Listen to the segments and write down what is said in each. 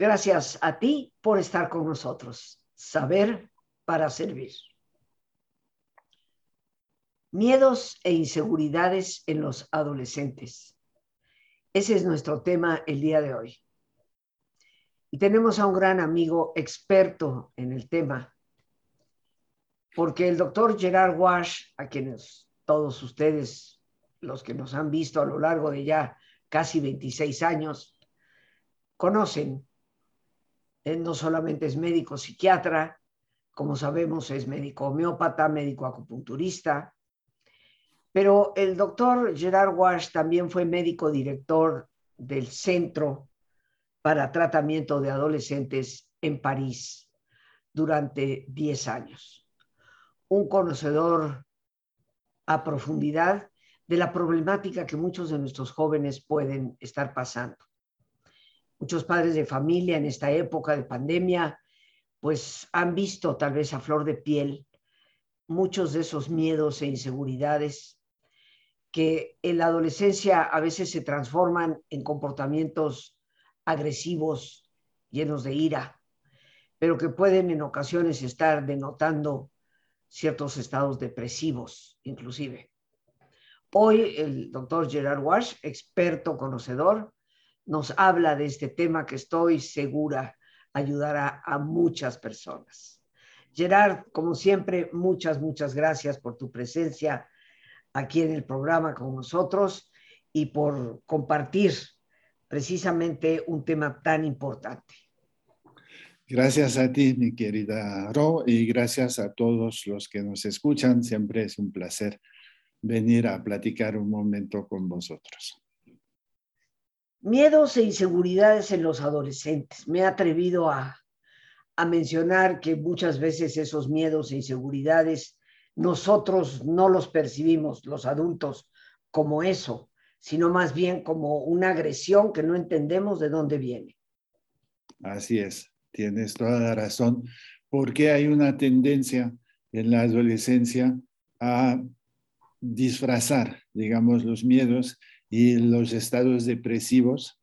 Gracias a ti por estar con nosotros. Saber para servir. Miedos e inseguridades en los adolescentes. Ese es nuestro tema el día de hoy. Y tenemos a un gran amigo experto en el tema, porque el doctor Gerard Wash, a quienes todos ustedes, los que nos han visto a lo largo de ya casi 26 años, conocen. Él no solamente es médico psiquiatra, como sabemos es médico homeópata, médico acupunturista, pero el doctor Gerard Wash también fue médico director del Centro para Tratamiento de Adolescentes en París durante 10 años. Un conocedor a profundidad de la problemática que muchos de nuestros jóvenes pueden estar pasando. Muchos padres de familia en esta época de pandemia, pues han visto tal vez a flor de piel muchos de esos miedos e inseguridades que en la adolescencia a veces se transforman en comportamientos agresivos, llenos de ira, pero que pueden en ocasiones estar denotando ciertos estados depresivos, inclusive. Hoy el doctor Gerard Wash, experto conocedor, nos habla de este tema que estoy segura ayudará a muchas personas. Gerard, como siempre, muchas, muchas gracias por tu presencia aquí en el programa con nosotros y por compartir precisamente un tema tan importante. Gracias a ti, mi querida Ro, y gracias a todos los que nos escuchan. Siempre es un placer venir a platicar un momento con vosotros. Miedos e inseguridades en los adolescentes. Me he atrevido a, a mencionar que muchas veces esos miedos e inseguridades nosotros no los percibimos, los adultos, como eso, sino más bien como una agresión que no entendemos de dónde viene. Así es, tienes toda la razón, porque hay una tendencia en la adolescencia a disfrazar, digamos, los miedos y los estados depresivos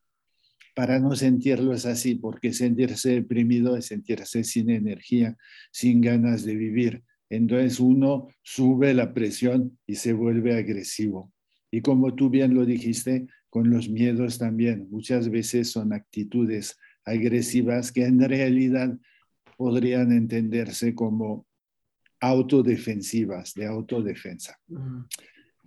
para no sentirlos así, porque sentirse deprimido es sentirse sin energía, sin ganas de vivir. Entonces uno sube la presión y se vuelve agresivo. Y como tú bien lo dijiste, con los miedos también, muchas veces son actitudes agresivas que en realidad podrían entenderse como autodefensivas, de autodefensa.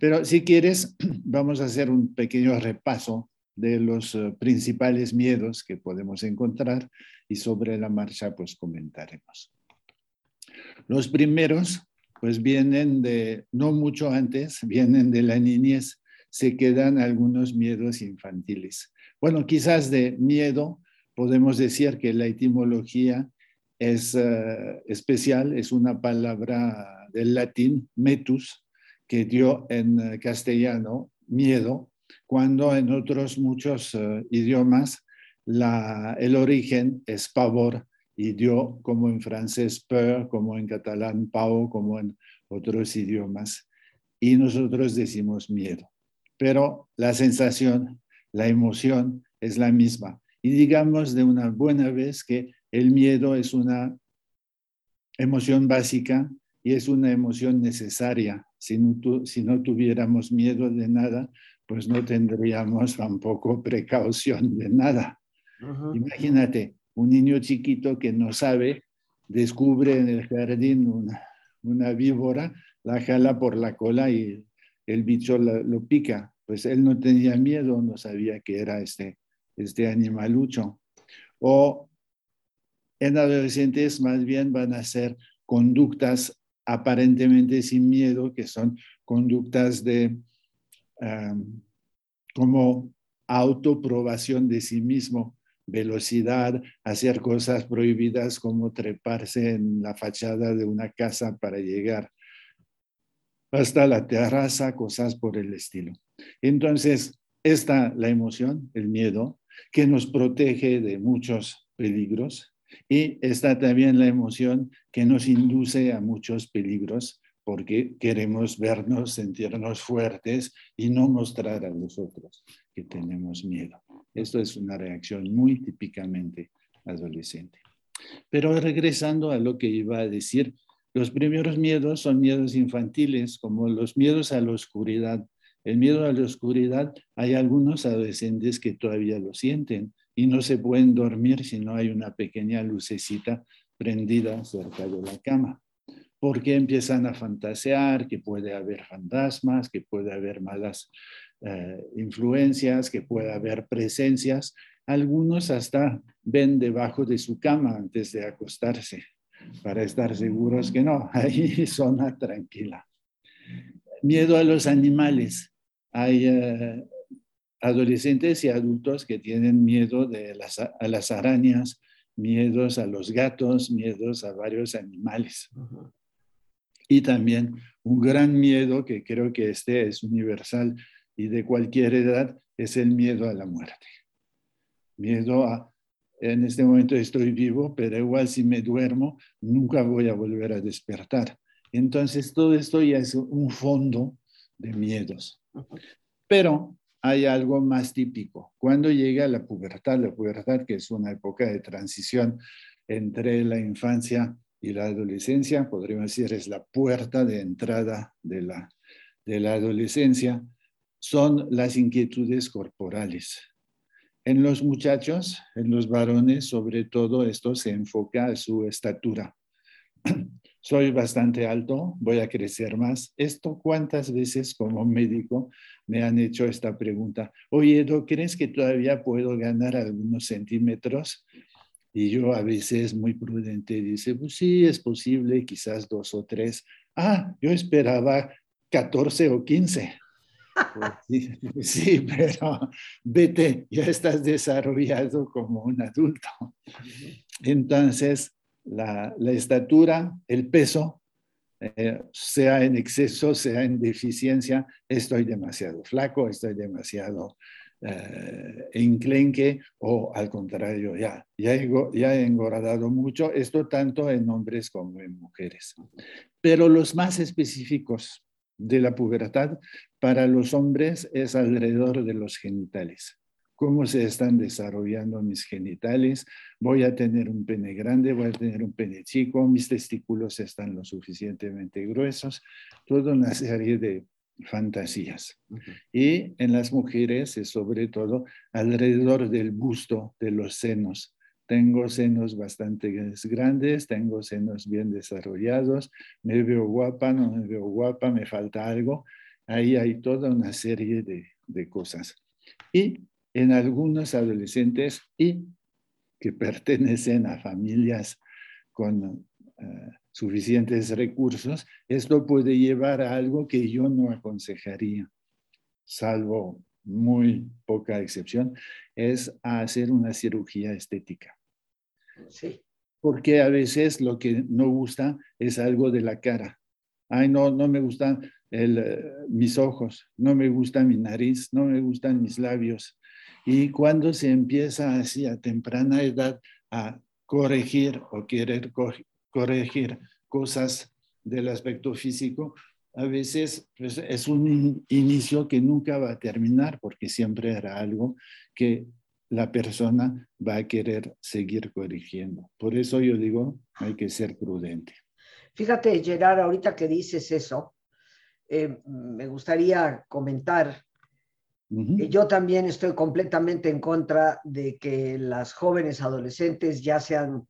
Pero si quieres, vamos a hacer un pequeño repaso de los eh, principales miedos que podemos encontrar y sobre la marcha pues comentaremos. Los primeros, pues vienen de, no mucho antes, vienen de la niñez, se quedan algunos miedos infantiles. Bueno, quizás de miedo podemos decir que la etimología es eh, especial, es una palabra del latín, metus, que dio en eh, castellano miedo, cuando en otros muchos eh, idiomas el origen es pavor y dio como en francés peur, como en catalán pau, como en otros idiomas. Y nosotros decimos miedo. Pero la sensación, la emoción es la misma. Y digamos de una buena vez que el miedo es una emoción básica y es una emoción necesaria. Si no, si no tuviéramos miedo de nada, pues no tendríamos tampoco precaución de nada. Imagínate, un niño chiquito que no sabe, descubre en el jardín una, víbora, la jala por la cola y el bicho lo pica. Pues él no tenía miedo, no sabía que era este, este animalucho. O en adolescentes más bien van a ser conductas aparentemente sin miedo, que son conductas de como autoprobación de sí mismo velocidad, hacer cosas prohibidas como treparse en la fachada de una casa para llegar hasta la terraza, cosas por el estilo. Entonces, está la emoción, el miedo, que nos protege de muchos peligros y está también la emoción que nos induce a muchos peligros porque queremos vernos, sentirnos fuertes y no mostrar a los otros que tenemos miedo. Esto es una reacción muy típicamente adolescente. Pero regresando a lo que iba a decir, los primeros miedos son miedos infantiles, como los miedos a la oscuridad. El miedo a la oscuridad, hay algunos adolescentes que todavía lo sienten y no se pueden dormir si no hay una pequeña lucecita prendida cerca de la cama porque empiezan a fantasear que puede haber fantasmas, que puede haber malas eh, influencias, que puede haber presencias. Algunos hasta ven debajo de su cama antes de acostarse para estar seguros que no, ahí zona tranquila. Miedo a los animales. Hay eh, adolescentes y adultos que tienen miedo de las, a las arañas, miedos a los gatos, miedos a varios animales y también un gran miedo que creo que este es universal y de cualquier edad es el miedo a la muerte. Miedo a, en este momento estoy vivo, pero igual si me duermo, nunca voy a volver a despertar. Entonces todo esto ya es un fondo de miedos. Pero hay algo más típico. Cuando llega la pubertad, la pubertad que es una época de transición entre la infancia y la adolescencia, podríamos decir, es la puerta de entrada de la, adolescencia, son las inquietudes corporales. En los muchachos, en los varones, sobre todo, esto se enfoca a su estatura. Soy bastante alto, voy a crecer más. ¿Esto cuántas veces como médico me han hecho esta pregunta? Oye, ¿no crees que todavía puedo ganar algunos centímetros? Y yo a veces muy prudente dice, pues sí, es posible, quizás dos o tres. Ah, yo esperaba 14 o 15. Pues sí, pero vete, ya estás desarrollado como un adulto. Entonces, la, estatura, el peso, eh, sea en exceso, sea en deficiencia, estoy demasiado flaco, estoy demasiado eh, enclenque o al contrario, ya, ya, he, ya he engordado mucho, esto tanto en hombres como en mujeres. Pero los más específicos de la pubertad para los hombres es alrededor de los genitales. ¿Cómo se están desarrollando mis genitales? Voy a tener un pene grande, voy a tener un pene chico, mis testículos están lo suficientemente gruesos, toda una serie de fantasías. Y en las mujeres es sobre todo alrededor del busto, de los senos. Tengo senos bastante grandes, tengo senos bien desarrollados, me veo guapa, no me veo guapa, me falta algo. Ahí hay toda una serie de, de cosas. Y en algunos adolescentes y que pertenecen a familias con eh, suficientes recursos, esto puede llevar a algo que yo no aconsejaría, salvo muy poca excepción, es a hacer una cirugía estética. Sí. Porque a veces lo que no gusta es algo de la cara. Ay, no, no me gustan el, mis ojos, no me gusta mi nariz, no me gustan mis labios. Y cuando se empieza así a temprana edad a corregir o querer corregir cosas del aspecto físico, a veces pues, es un inicio que nunca va a terminar porque siempre era algo que la persona va a querer seguir corrigiendo. Por eso yo digo, hay que ser prudente. Fíjate, Gerard, ahorita que dices eso, eh, me gustaría comentar que yo también estoy completamente en contra de que las jóvenes adolescentes ya sean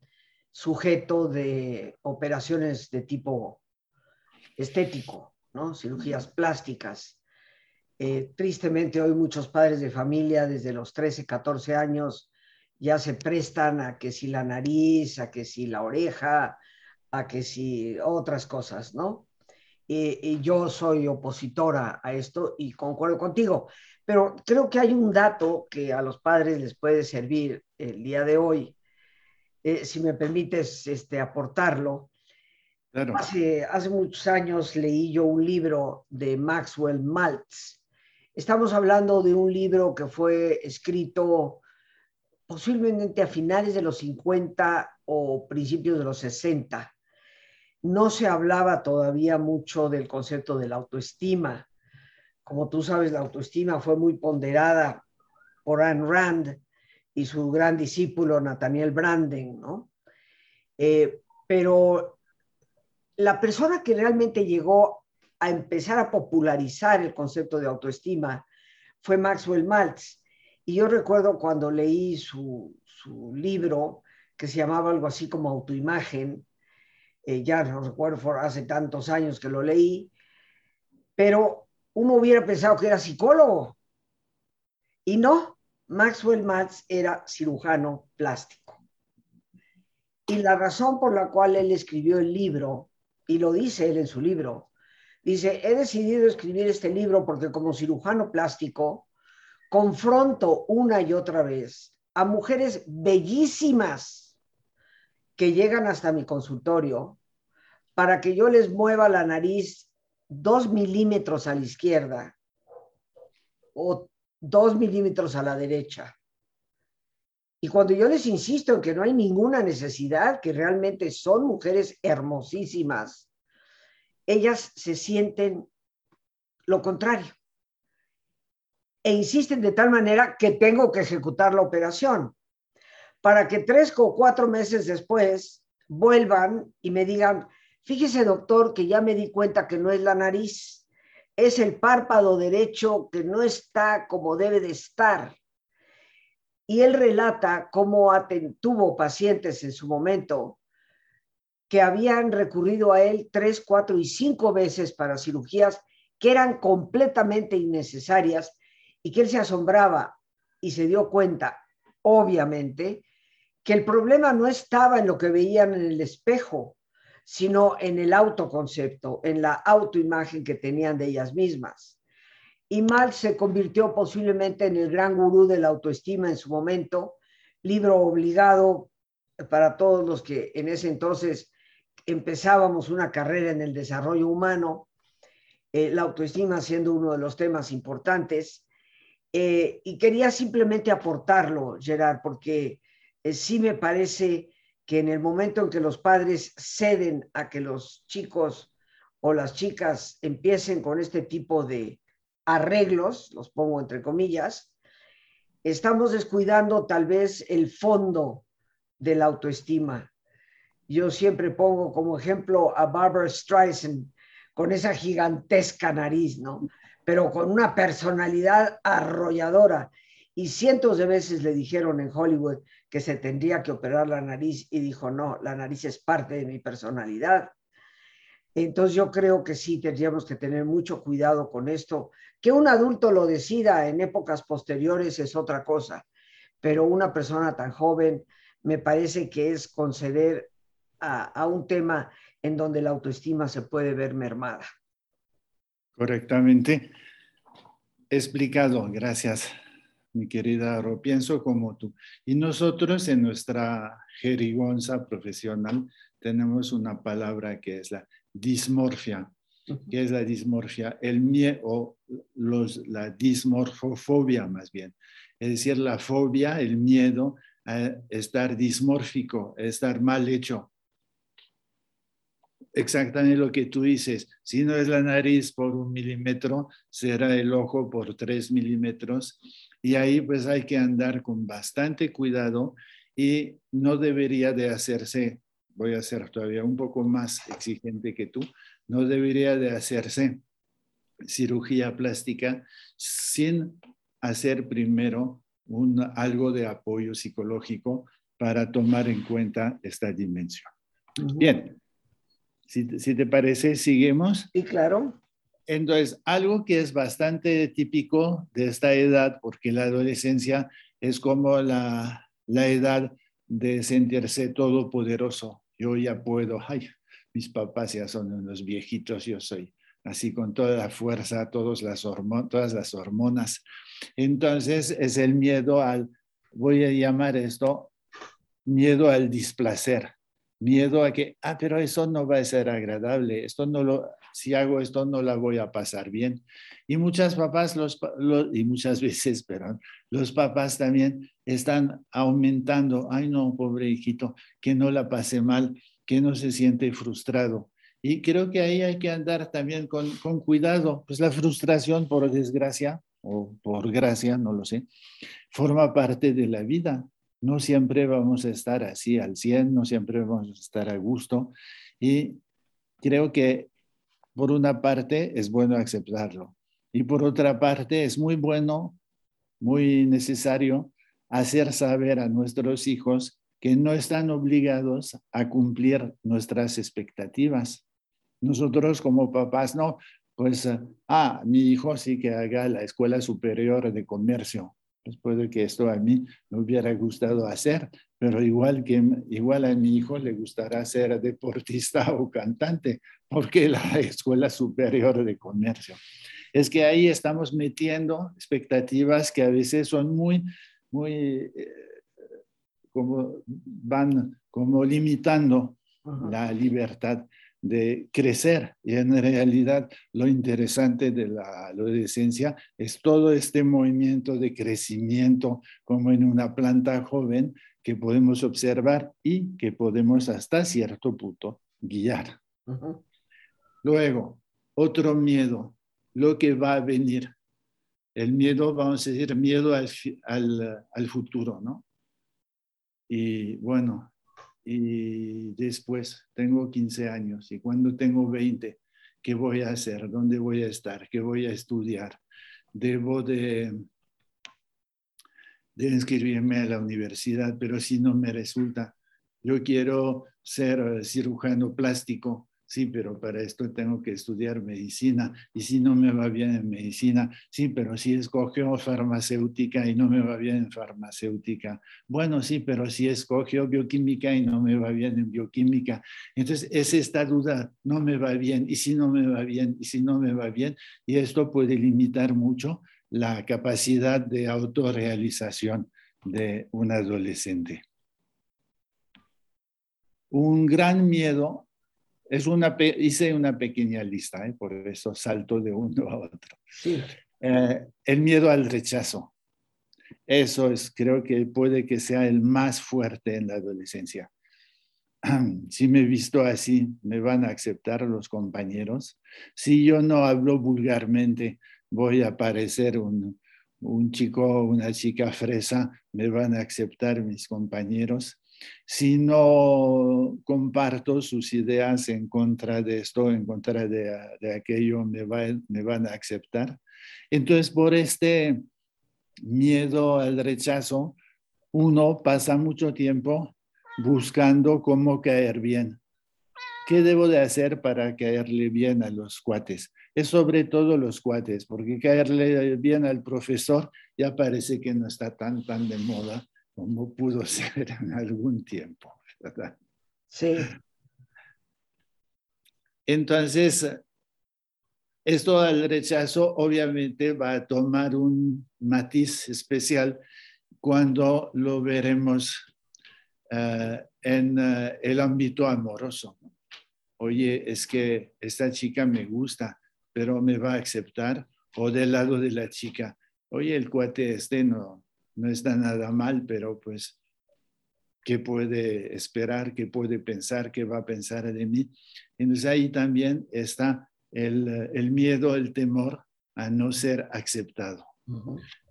sujeto de operaciones de tipo estético, ¿no? cirugías plásticas. Eh, tristemente hoy muchos padres de familia desde los 13, 14 años ya se prestan a que si la nariz, a que si la oreja, a que si otras cosas, ¿no? Y yo soy opositora a esto y concuerdo contigo, pero creo que hay un dato que a los padres les puede servir el día de hoy eh, si me permites este, aportarlo. Hace, hace muchos años leí yo un libro de Maxwell Maltz. Estamos hablando de un libro que fue escrito posiblemente a finales de los 50 o principios de los 60. No se hablaba todavía mucho del concepto de la autoestima. Como tú sabes, la autoestima fue muy ponderada por Anne Rand y su gran discípulo Nathaniel Branden, ¿no? Eh, pero la persona que realmente llegó a empezar a popularizar el concepto de autoestima fue Maxwell Maltz. Y yo recuerdo cuando leí su, libro, que se llamaba algo así como Autoimagen, eh, ya no recuerdo, hace tantos años que lo leí, pero uno hubiera pensado que era psicólogo. Y no, Maxwell Maltz era cirujano plástico. Y la razón por la cual él escribió el libro, y lo dice él en su libro, dice, he decidido escribir este libro porque como cirujano plástico confronto una y otra vez a mujeres bellísimas que llegan hasta mi consultorio para que yo les mueva la nariz dos milímetros a la izquierda o dos milímetros a la derecha. Y cuando yo les insisto en que no hay ninguna necesidad, que realmente son mujeres hermosísimas, ellas se sienten lo contrario. E insisten de tal manera que tengo que ejecutar la operación para que tres o cuatro meses después vuelvan y me digan, fíjese doctor que ya me di cuenta que no es la nariz, es el párpado derecho que no está como debe de estar. Y él relata cómo tuvo pacientes en su momento que habían recurrido a él tres, cuatro y cinco veces para cirugías que eran completamente innecesarias y que él se asombraba y se dio cuenta, obviamente, que el problema no estaba en lo que veían en el espejo, sino en el autoconcepto, en la autoimagen que tenían de ellas mismas. Y Mal se convirtió posiblemente en el gran gurú de la autoestima en su momento, libro obligado para todos los que en ese entonces empezábamos una carrera en el desarrollo humano, eh, la autoestima siendo uno de los temas importantes. Eh, y quería simplemente aportarlo, Gerard, porque eh, sí me parece que en el momento en que los padres ceden a que los chicos o las chicas empiecen con este tipo de arreglos, los pongo entre comillas, estamos descuidando tal vez el fondo de la autoestima. Yo siempre pongo como ejemplo a Barbara Streisand con esa gigantesca nariz, ¿no? Pero con una personalidad arrolladora. Y cientos de veces le dijeron en Hollywood, que se tendría que operar la nariz y dijo, no, la nariz es parte de mi personalidad. Entonces yo creo que sí tendríamos que tener mucho cuidado con esto. Que un adulto lo decida en épocas posteriores es otra cosa, pero una persona tan joven me parece que es conceder a, a un tema en donde la autoestima se puede ver mermada. Correctamente explicado, gracias mi querida Ro, pienso como tú. Y nosotros en nuestra jerigonza profesional tenemos una palabra que es la dismorfia. ¿Qué es la dismorfia? El miedo, o los, la dismorfofobia más bien. Es decir, la fobia, el miedo a estar dismórfico, a estar mal hecho. Exactamente lo que tú dices. Si no es la nariz por un milímetro, será el ojo por tres milímetros y ahí pues hay que andar con bastante cuidado y no debería de hacerse, voy a ser todavía un poco más exigente que tú, no debería de hacerse cirugía plástica sin hacer primero un, algo de apoyo psicológico para tomar en cuenta esta dimensión. Bien, si, si, te parece, seguimos. Sí, claro. Entonces, algo que es bastante típico de esta edad, porque la adolescencia es como la, la edad de sentirse todopoderoso. Yo ya puedo, ay, mis papás ya son unos viejitos, yo soy así con toda la fuerza, todas las, todas las hormonas. Entonces es el miedo al, voy a llamar esto, miedo al displacer, miedo a que, ah, pero eso no va a ser agradable, esto no lo, si hago esto no la voy a pasar bien. Y muchas papás, los, y muchas veces, pero los papás también están aumentando, ay no, pobre hijito, que no la pase mal, que no se siente frustrado. Y creo que ahí hay que andar también con, con cuidado, pues la frustración, por desgracia, o por gracia, no lo sé, forma parte de la vida. No siempre vamos a estar así al 100, no siempre vamos a estar a gusto. Y creo que por una parte es bueno aceptarlo y por otra parte es muy bueno, muy necesario hacer saber a nuestros hijos que no están obligados a cumplir nuestras expectativas. Nosotros como papás, no, pues, ah, mi hijo sí que haga la escuela superior de comercio. Pues puede que esto a mí me hubiera gustado hacer, pero igual que igual a mi hijo le gustará ser deportista o cantante, porque la escuela superior de comercio. Es que ahí estamos metiendo expectativas que a veces son muy, muy, eh, como van como limitando la libertad de crecer. Y en realidad lo interesante de la adolescencia es todo este movimiento de crecimiento como en una planta joven que podemos observar y que podemos hasta cierto punto guiar. Luego, otro miedo, lo que va a venir. El miedo, vamos a decir, miedo al, al, al futuro, ¿no? Y bueno, y después tengo 15 años y cuando tengo 20, ¿qué voy a hacer? ¿Dónde voy a estar? ¿Qué voy a estudiar? Debo de, de inscribirme a la universidad, pero si no me resulta, yo quiero ser cirujano plástico, sí, pero para esto tengo que estudiar medicina y si no me va bien en medicina, sí, pero si escogió farmacéutica y no me va bien en farmacéutica, bueno, sí, pero si escogió bioquímica y no me va bien en bioquímica, entonces es esta duda, no me va bien y si no me va bien y si no me va bien, y esto puede limitar mucho la capacidad de autorrealización de un adolescente. Un gran miedo es una, hice una pequeña lista, ¿eh? por eso salto de uno a otro. Eh, el miedo al rechazo. Eso es, creo que puede que sea el más fuerte en la adolescencia. Si me he visto así, me van a aceptar los compañeros. Si yo no hablo vulgarmente, voy a parecer un, un chico o una chica fresa, me van a aceptar mis compañeros si no comparto sus ideas en contra de esto, en contra de, aquello, me, me van a aceptar. Entonces, por este miedo al rechazo, uno pasa mucho tiempo buscando cómo caer bien. ¿Qué debo de hacer para caerle bien a los cuates? Es sobre todo los cuates, porque caerle bien al profesor ya parece que no está tan, tan de moda como pudo ser en algún tiempo. ¿verdad? Sí. Entonces, esto al rechazo obviamente va a tomar un matiz especial cuando lo veremos eh, en eh, el ámbito amoroso. Oye, es que esta chica me gusta, pero me va a aceptar. O del lado de la chica, oye, el cuate este no, no está nada mal, pero pues, ¿qué puede esperar? ¿Qué puede pensar? ¿Qué va a pensar de mí? Entonces ahí también está el, miedo, el temor a no ser aceptado,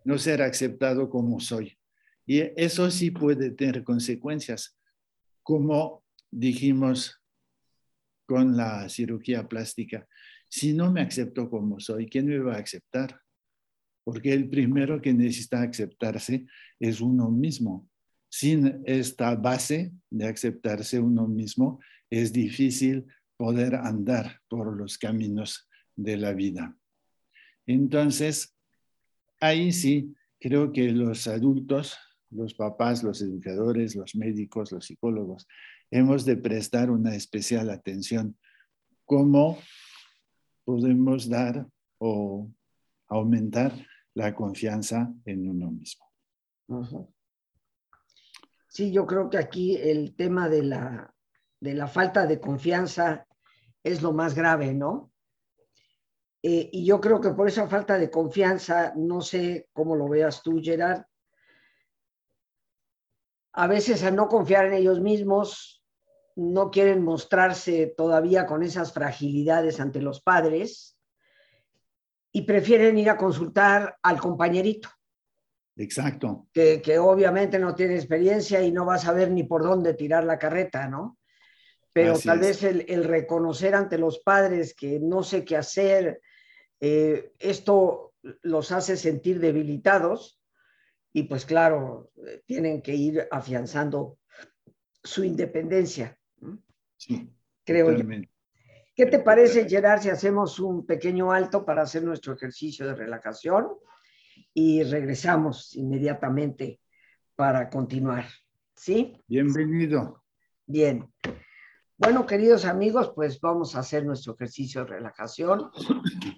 no ser aceptado como soy. Y eso sí puede tener consecuencias, como dijimos con la cirugía plástica. Si no me acepto como soy, ¿quién me va a aceptar? Porque el primero que necesita aceptarse es uno mismo. Sin esta base de aceptarse uno mismo, es difícil poder andar por los caminos de la vida. Entonces, ahí sí, creo que los adultos, los papás, los educadores, los médicos, los psicólogos, hemos de prestar una especial atención. ¿Cómo podemos dar o aumentar la confianza en uno mismo. Sí, yo creo que aquí el tema de la, de la falta de confianza es lo más grave, ¿no? Eh, y yo creo que por esa falta de confianza, no sé cómo lo veas tú, Gerard, a veces a no confiar en ellos mismos, no quieren mostrarse todavía con esas fragilidades ante los padres y prefieren ir a consultar al compañerito. Exacto. Que, que, obviamente no tiene experiencia y no va a saber ni por dónde tirar la carreta, ¿no? Pero tal vez el, el, reconocer ante los padres que no sé qué hacer, eh, esto los hace sentir debilitados y pues claro, tienen que ir afianzando su independencia. Sí, creo yo. ¿Qué te parece, Gerard, si hacemos un pequeño alto para hacer nuestro ejercicio de relajación y regresamos inmediatamente para continuar? ¿Sí? Bienvenido. Bien. Bueno, queridos amigos, pues vamos a hacer nuestro ejercicio de relajación.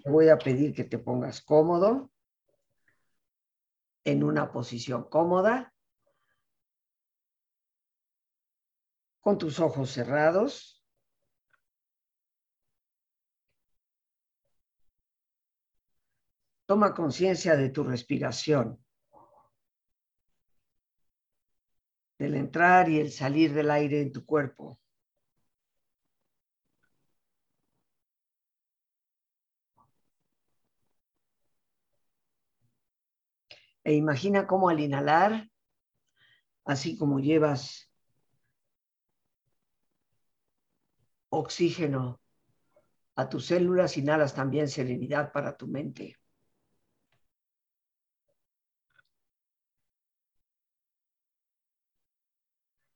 Te voy a pedir que te pongas cómodo, en una posición cómoda, con tus ojos cerrados. Toma conciencia de tu respiración, del entrar y el salir del aire en tu cuerpo. E imagina cómo al inhalar, así como llevas oxígeno a tus células, inhalas también serenidad para tu mente.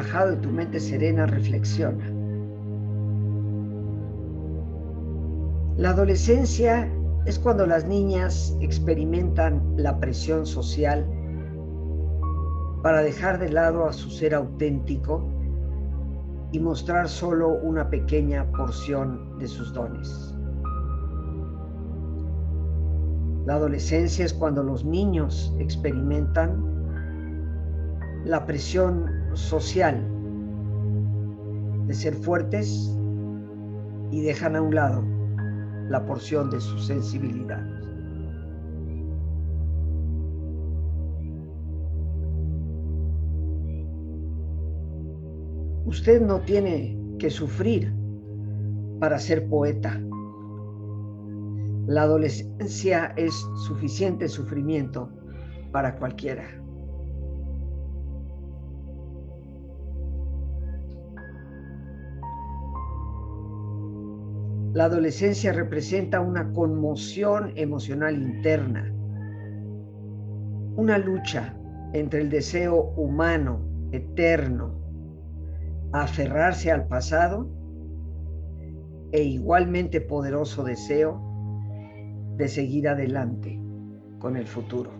Relajado y tu mente serena, reflexiona. La adolescencia es cuando las niñas experimentan la presión social para dejar de lado a su ser auténtico y mostrar solo una pequeña porción de sus dones. La adolescencia es cuando los niños experimentan la presión social de ser fuertes y dejan a un lado la porción de su sensibilidad. Usted no tiene que sufrir para ser poeta. La adolescencia es suficiente sufrimiento para cualquiera. La adolescencia representa una conmoción emocional interna, una lucha entre el deseo humano eterno aferrarse al pasado e igualmente poderoso deseo de seguir adelante con el futuro.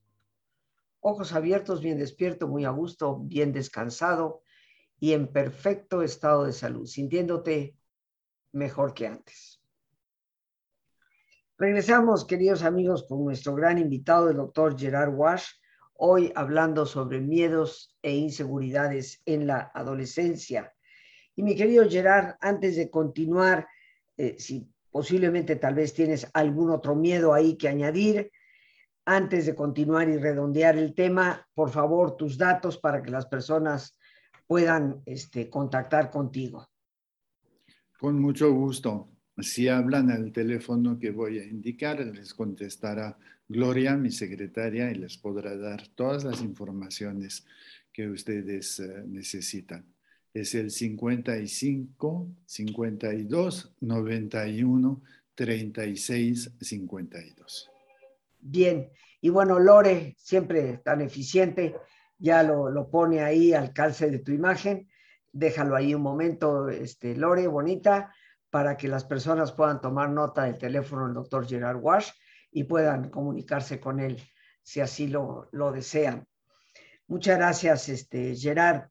Ojos abiertos, bien despierto, muy a gusto, bien descansado y en perfecto estado de salud, sintiéndote mejor que antes. Regresamos, queridos amigos, con nuestro gran invitado, el doctor Gerard Wash, hoy hablando sobre miedos e inseguridades en la adolescencia. Y mi querido Gerard, antes de continuar, eh, si posiblemente tal vez tienes algún otro miedo ahí que añadir, antes de continuar y redondear el tema, por favor, tus datos para que las personas puedan este, contactar contigo. Con mucho gusto. Si hablan al teléfono que voy a indicar, les contestará Gloria, mi secretaria, y les podrá dar todas las informaciones que ustedes eh, necesitan. Es el 55 52 91 36 52. Bien, y bueno, Lore, siempre tan eficiente, ya lo, pone ahí al calce de tu imagen. Déjalo ahí un momento, este, Lore, bonita, para que las personas puedan tomar nota del teléfono del doctor Gerard Wash y puedan comunicarse con él si así lo, lo desean. Muchas gracias, este, Gerard.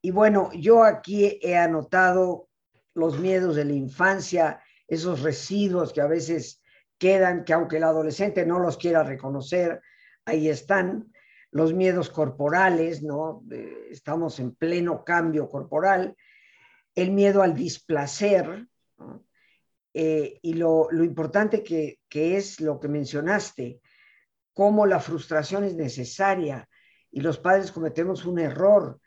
Y bueno, yo aquí he anotado los miedos de la infancia, esos residuos que a veces quedan, que aunque el adolescente no los quiera reconocer, ahí están. Los miedos corporales, ¿no? estamos en pleno cambio corporal, el miedo al displacer, eh, y lo, importante que, que, es lo que mencionaste, cómo la frustración es necesaria y los padres cometemos un error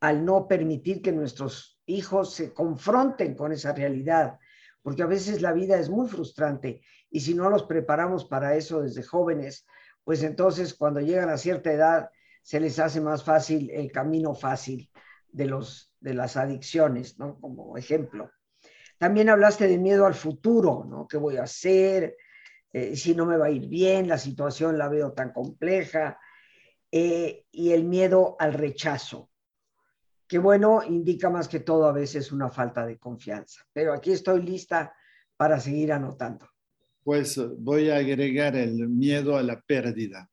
al no permitir que nuestros hijos se confronten con esa realidad, porque a veces la vida es muy frustrante y si no los preparamos para eso desde jóvenes, pues entonces cuando llegan a cierta edad se les hace más fácil el camino fácil de, los, de las adicciones, ¿no? Como ejemplo. También hablaste de miedo al futuro, ¿no? ¿Qué voy a hacer? Eh, si no me va a ir bien, la situación la veo tan compleja. Eh, y el miedo al rechazo, que bueno, indica más que todo a veces una falta de confianza. Pero aquí estoy lista para seguir anotando pues voy a agregar el miedo a la pérdida,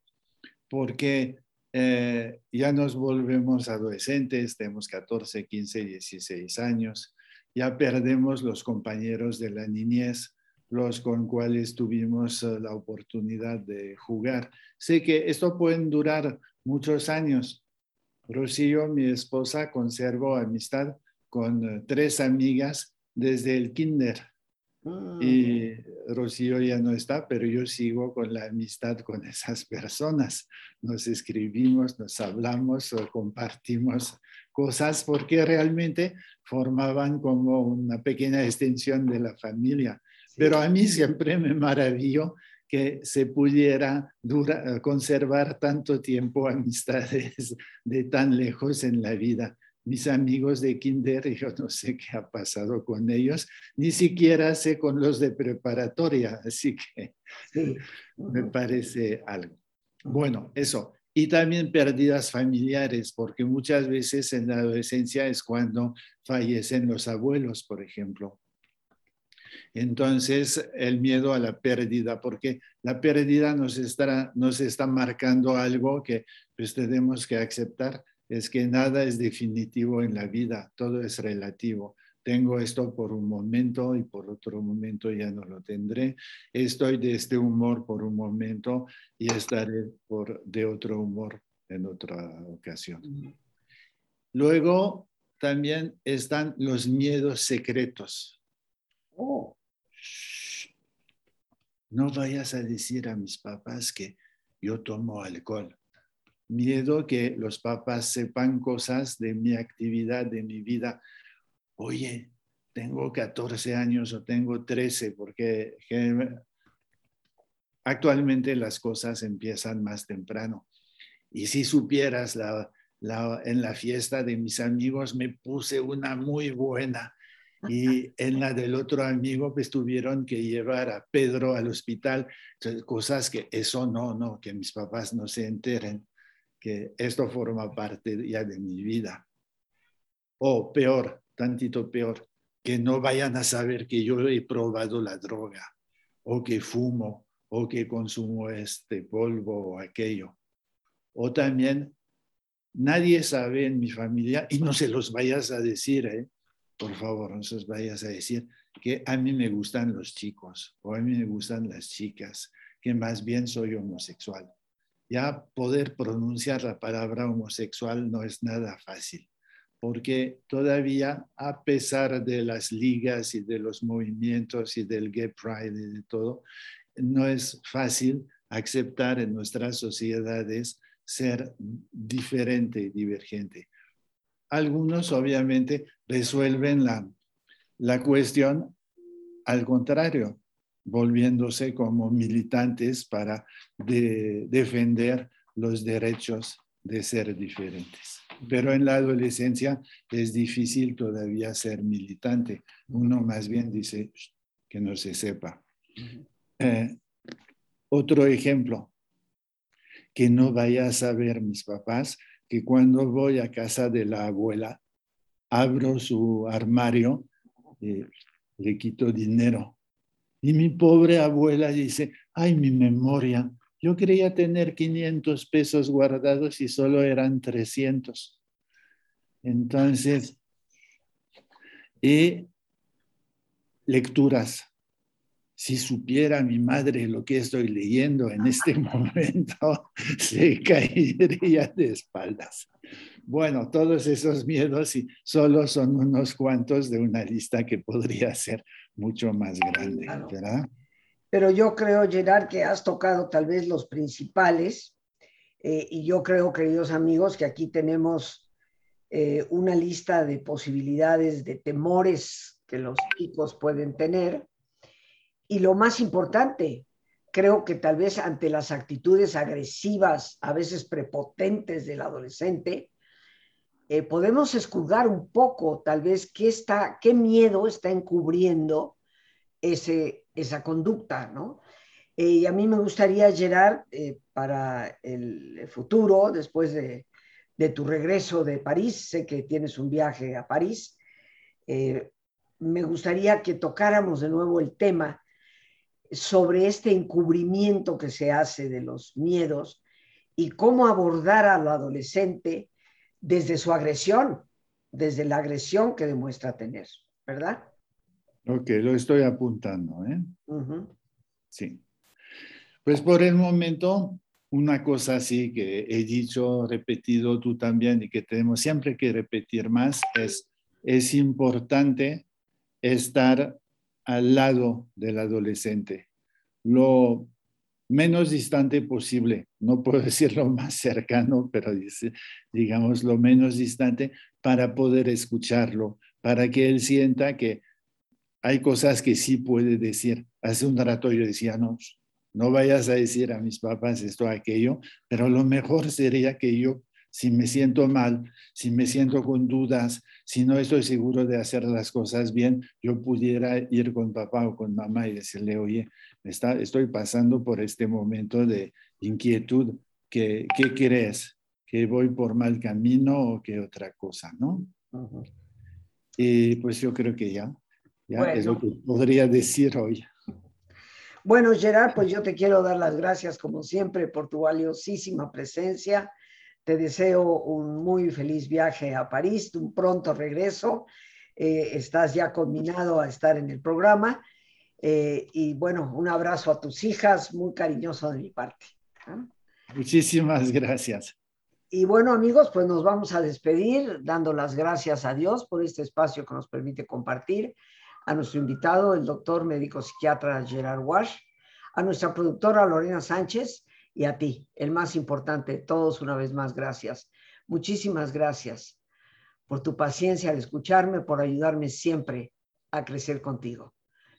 porque eh, ya nos volvemos adolescentes, tenemos 14, 15, 16 años, ya perdemos los compañeros de la niñez, los con cuales tuvimos eh, la oportunidad de jugar. Sé que esto puede durar muchos años. Rocío, mi esposa, conservó amistad con eh, tres amigas desde el kinder y mm. Rocío ya no está, pero yo sigo con la amistad con esas personas. Nos escribimos, nos hablamos, o compartimos cosas porque realmente formaban como una pequeña extensión de la familia. Pero a mí siempre me maravilló que se pudiera conservar tanto tiempo amistades de tan lejos en la vida mis amigos de kinder, yo no sé qué ha pasado con ellos, ni siquiera sé con los de preparatoria, así que me parece algo. Bueno, eso. Y también pérdidas familiares, porque muchas veces en la adolescencia es cuando fallecen los abuelos, por ejemplo. Entonces, el miedo a la pérdida, porque la pérdida nos está, nos está marcando algo que pues tenemos que aceptar es que nada es definitivo en la vida, todo es relativo. Tengo esto por un momento y por otro momento ya no lo tendré. Estoy de este humor por un momento y estaré por, de otro humor en otra ocasión. Luego también están los miedos secretos. Oh. No vayas a decir a mis papás que yo tomo alcohol miedo que los papás sepan cosas de mi actividad, de mi vida. Oye, tengo 14 años o tengo 13, porque actualmente las cosas empiezan más temprano. Y si supieras, en la fiesta de mis amigos me puse una muy buena y en la del otro amigo pues tuvieron que llevar a Pedro al hospital. cosas que eso no, no, que mis papás no se enteren que esto forma parte ya de mi vida. O peor, tantito peor, que no vayan a saber que yo he probado la droga, o que fumo, o que consumo este polvo o aquello. O también, nadie sabe en mi familia, y no se los vayas a decir, ¿eh? por favor, no se los vayas a decir, que a mí me gustan los chicos o a mí me gustan las chicas, que más bien soy homosexual. Ya poder pronunciar la palabra homosexual no es nada fácil, porque todavía, a pesar de las ligas y de los movimientos y del gay pride y de todo, no es fácil aceptar en nuestras sociedades ser diferente divergente. Algunos obviamente resuelven la, la cuestión al contrario, volviéndose como militantes para defender los derechos de ser diferentes. Pero en la adolescencia es difícil todavía ser militante. Uno más bien dice que no se sepa. Eh, otro ejemplo, que no vaya a saber mis papás que cuando voy a casa de la abuela, abro su armario, y le quito dinero. Y mi pobre abuela dice, ay, mi memoria, yo quería tener 500 pesos guardados y solo eran 300. Entonces, y lecturas si supiera mi madre lo que estoy leyendo en este momento, se caería de espaldas. Bueno, todos esos miedos y solo son unos cuantos de una lista que podría ser mucho más grande, ¿verdad? Pero yo creo, Gerard, que has tocado tal vez los principales eh, y yo creo, queridos amigos, que aquí tenemos eh, una lista de posibilidades, de temores que los chicos pueden tener y lo más importante, creo que tal vez ante las actitudes agresivas, a veces prepotentes del adolescente, eh, podemos escudar un poco tal vez qué, está, qué miedo está encubriendo ese, esa conducta, ¿no? Eh, y a mí me gustaría, Gerard, eh, para el futuro, después de, de, tu regreso de París, sé que tienes un viaje a París, me gustaría que tocáramos de nuevo el tema sobre este encubrimiento que se hace de los miedos y cómo abordar al adolescente desde su agresión, desde la agresión que demuestra tener, ¿verdad? Ok, lo estoy apuntando. ¿eh? Sí. Pues por el momento, una cosa así que he dicho, repetido tú también y que tenemos siempre que repetir más es, es importante estar al lado del adolescente, lo menos distante posible, no puedo decir lo más cercano, pero digamos lo menos distante para poder escucharlo, para que él sienta que hay cosas que sí puede decir. Hace un rato yo decía, no, no vayas a decir a mis papás esto, aquello, pero lo mejor sería que yo si me siento mal, si me siento con dudas, si no estoy seguro de hacer las cosas bien, yo pudiera ir con papá o con mamá y decirle, oye, está, estoy pasando por este momento de inquietud, ¿qué, qué crees? ¿Que voy por mal camino o qué otra cosa? ¿no? Y pues yo creo que ya, ya es lo que podría decir hoy. Bueno, Gerard, pues yo te quiero dar las gracias como siempre por tu valiosísima presencia te deseo un muy feliz viaje a París, un pronto regreso. Eh, estás ya combinado a estar en el programa. Eh, y bueno, un abrazo a tus hijas, muy cariñoso de mi parte. Muchísimas gracias. Y bueno, amigos, pues nos vamos a despedir dando las gracias a Dios por este espacio que nos permite compartir, a nuestro invitado, el doctor médico psiquiatra Gerard Wash, a nuestra productora Lorena Sánchez y a ti, el más importante, todos una vez más, gracias. Muchísimas gracias por tu paciencia al escucharme, por ayudarme siempre a crecer contigo.